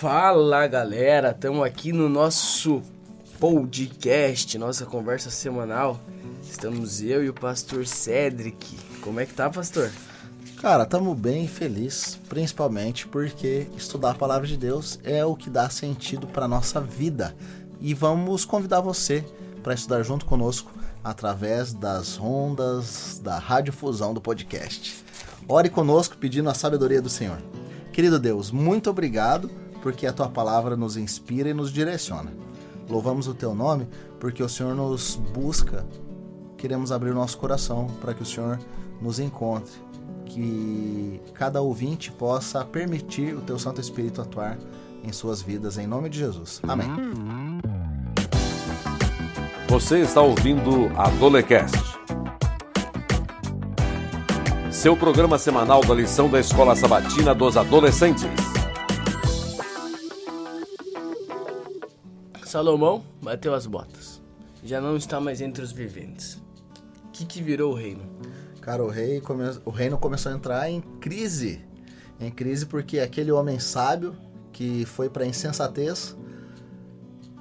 Fala galera, estamos aqui no nosso podcast, nossa conversa semanal. Estamos eu e o pastor Cedric. Como é que tá, pastor? Cara, estamos bem feliz, principalmente porque estudar a palavra de Deus é o que dá sentido para nossa vida. E vamos convidar você para estudar junto conosco através das ondas da radiofusão do podcast. Ore conosco pedindo a sabedoria do Senhor. Querido Deus, muito obrigado porque a tua palavra nos inspira e nos direciona. Louvamos o teu nome porque o Senhor nos busca. Queremos abrir o nosso coração para que o Senhor nos encontre, que cada ouvinte possa permitir o teu Santo Espírito atuar em suas vidas, em nome de Jesus. Amém. Você está ouvindo a Dolecast. Seu programa semanal da lição da Escola Sabatina dos Adolescentes. Salomão bateu as botas. Já não está mais entre os viventes. O que, que virou o reino? Cara, o, rei come... o reino começou a entrar em crise. Em crise porque aquele homem sábio que foi para insensatez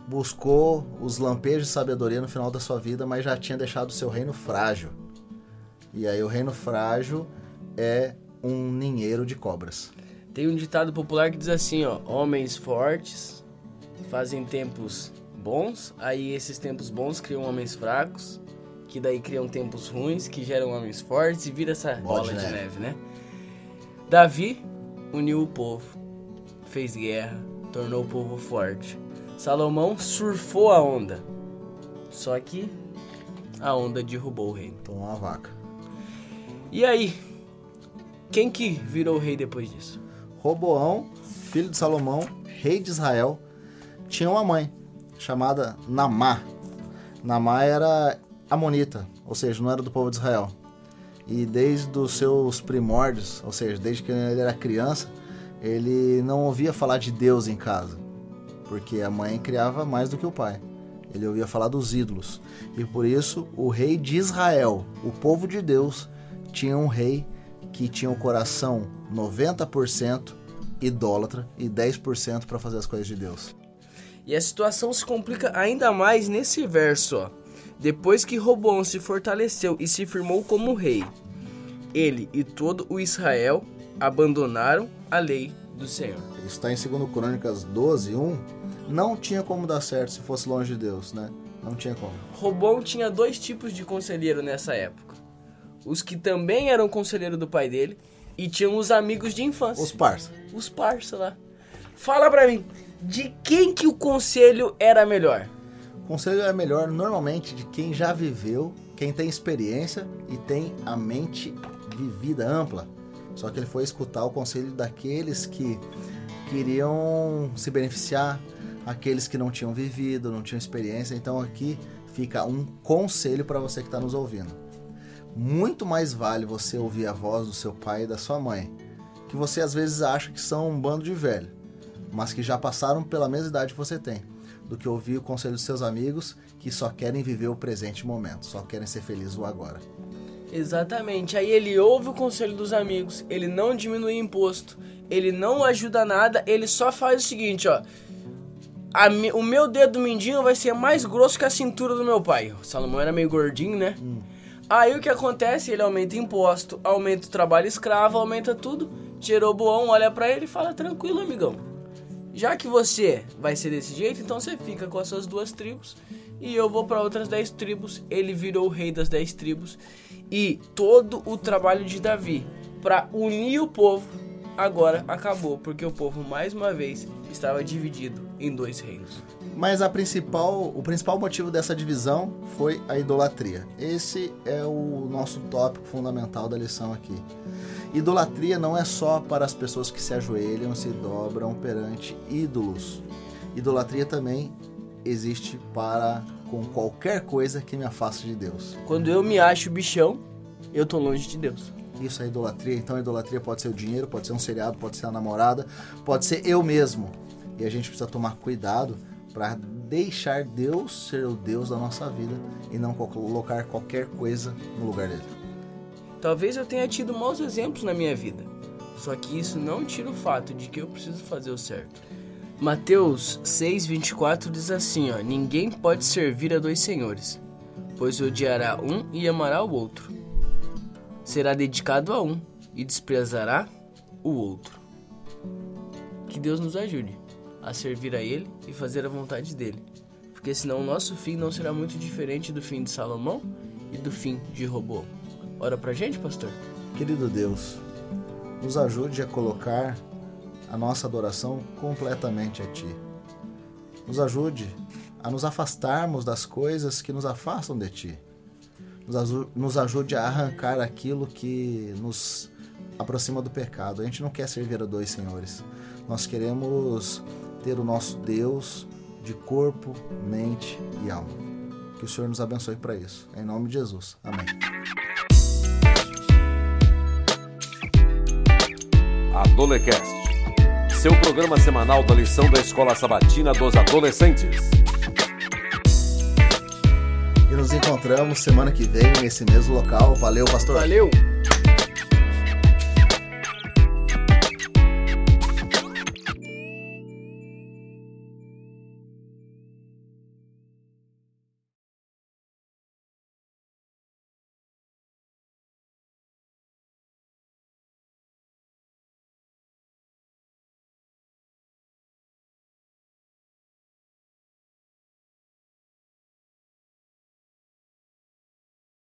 buscou os lampejos de sabedoria no final da sua vida, mas já tinha deixado o seu reino frágil. E aí o reino frágil é um ninheiro de cobras. Tem um ditado popular que diz assim, ó, homens fortes fazem tempos bons, aí esses tempos bons criam homens fracos, que daí criam tempos ruins, que geram homens fortes e vira essa bola, bola de, neve. neve, né? Davi uniu o povo, fez guerra, tornou o povo forte. Salomão surfou a onda. Só que a onda derrubou o reino. Tomou uma vaca. E aí? Quem que virou rei depois disso? Roboão, filho de Salomão, rei de Israel, tinha uma mãe chamada Namá. Namá era amonita, ou seja, não era do povo de Israel. E desde os seus primórdios, ou seja, desde que ele era criança, ele não ouvia falar de Deus em casa, porque a mãe criava mais do que o pai. Ele ouvia falar dos ídolos. E por isso, o rei de Israel, o povo de Deus, tinha um rei que tinha o um coração 90% idólatra e 10% para fazer as coisas de Deus. E a situação se complica ainda mais nesse verso, ó. Depois que Roboão se fortaleceu e se firmou como rei, ele e todo o Israel abandonaram a lei do Senhor. Está em 2 Crônicas 12, 1. Não tinha como dar certo se fosse longe de Deus, né? Não tinha como. Roboão tinha dois tipos de conselheiro nessa época. Os que também eram conselheiro do pai dele e tinham os amigos de infância. Os parça. Os parça lá. Fala pra mim, de quem que o conselho era melhor? O conselho é melhor normalmente de quem já viveu, quem tem experiência e tem a mente vivida ampla. Só que ele foi escutar o conselho daqueles que queriam se beneficiar, aqueles que não tinham vivido, não tinham experiência. Então aqui fica um conselho para você que está nos ouvindo. Muito mais vale você ouvir a voz do seu pai e da sua mãe, que você às vezes acha que são um bando de velho mas que já passaram pela mesma idade que você tem, do que ouvir o conselho dos seus amigos que só querem viver o presente momento, só querem ser felizes o agora. Exatamente. Aí ele ouve o conselho dos amigos, ele não diminui imposto, ele não ajuda nada, ele só faz o seguinte, ó. Mi, o meu dedo mindinho vai ser mais grosso que a cintura do meu pai. O Salomão era meio gordinho, né? Hum. Aí o que acontece? Ele aumenta imposto, aumenta o trabalho escravo, aumenta tudo. Jeroboão olha para ele e fala: Tranquilo, amigão já que você vai ser desse jeito, então você fica com essas duas tribos e eu vou para outras dez tribos. Ele virou o rei das dez tribos e todo o trabalho de Davi para unir o povo agora acabou, porque o povo mais uma vez estava dividido em dois reinos. Mas a principal, o principal motivo dessa divisão foi a idolatria. Esse é o nosso tópico fundamental da lição aqui. Idolatria não é só para as pessoas que se ajoelham, se dobram perante ídolos. Idolatria também existe para com qualquer coisa que me afaste de Deus. Quando eu me acho bichão, eu tô longe de Deus. Isso é idolatria. Então a idolatria pode ser o dinheiro, pode ser um seriado, pode ser a namorada, pode ser eu mesmo. E a gente precisa tomar cuidado para deixar Deus ser o Deus da nossa vida e não colocar qualquer coisa no lugar dele. Talvez eu tenha tido maus exemplos na minha vida, só que isso não tira o fato de que eu preciso fazer o certo. Mateus 6:24 diz assim, ó: Ninguém pode servir a dois senhores, pois odiará um e amará o outro. Será dedicado a um e desprezará o outro. Que Deus nos ajude a servir a ele e fazer a vontade dele, porque senão o nosso fim não será muito diferente do fim de Salomão e do fim de Roboão. Ora pra gente, pastor. Querido Deus, nos ajude a colocar a nossa adoração completamente a Ti. Nos ajude a nos afastarmos das coisas que nos afastam de Ti. Nos ajude a arrancar aquilo que nos aproxima do pecado. A gente não quer servir a dois senhores. Nós queremos ter o nosso Deus de corpo, mente e alma. Que o Senhor nos abençoe para isso. Em nome de Jesus. Amém. Adolecast, seu programa semanal da lição da Escola Sabatina dos Adolescentes. E nos encontramos semana que vem nesse mesmo local. Valeu, pastor. Valeu!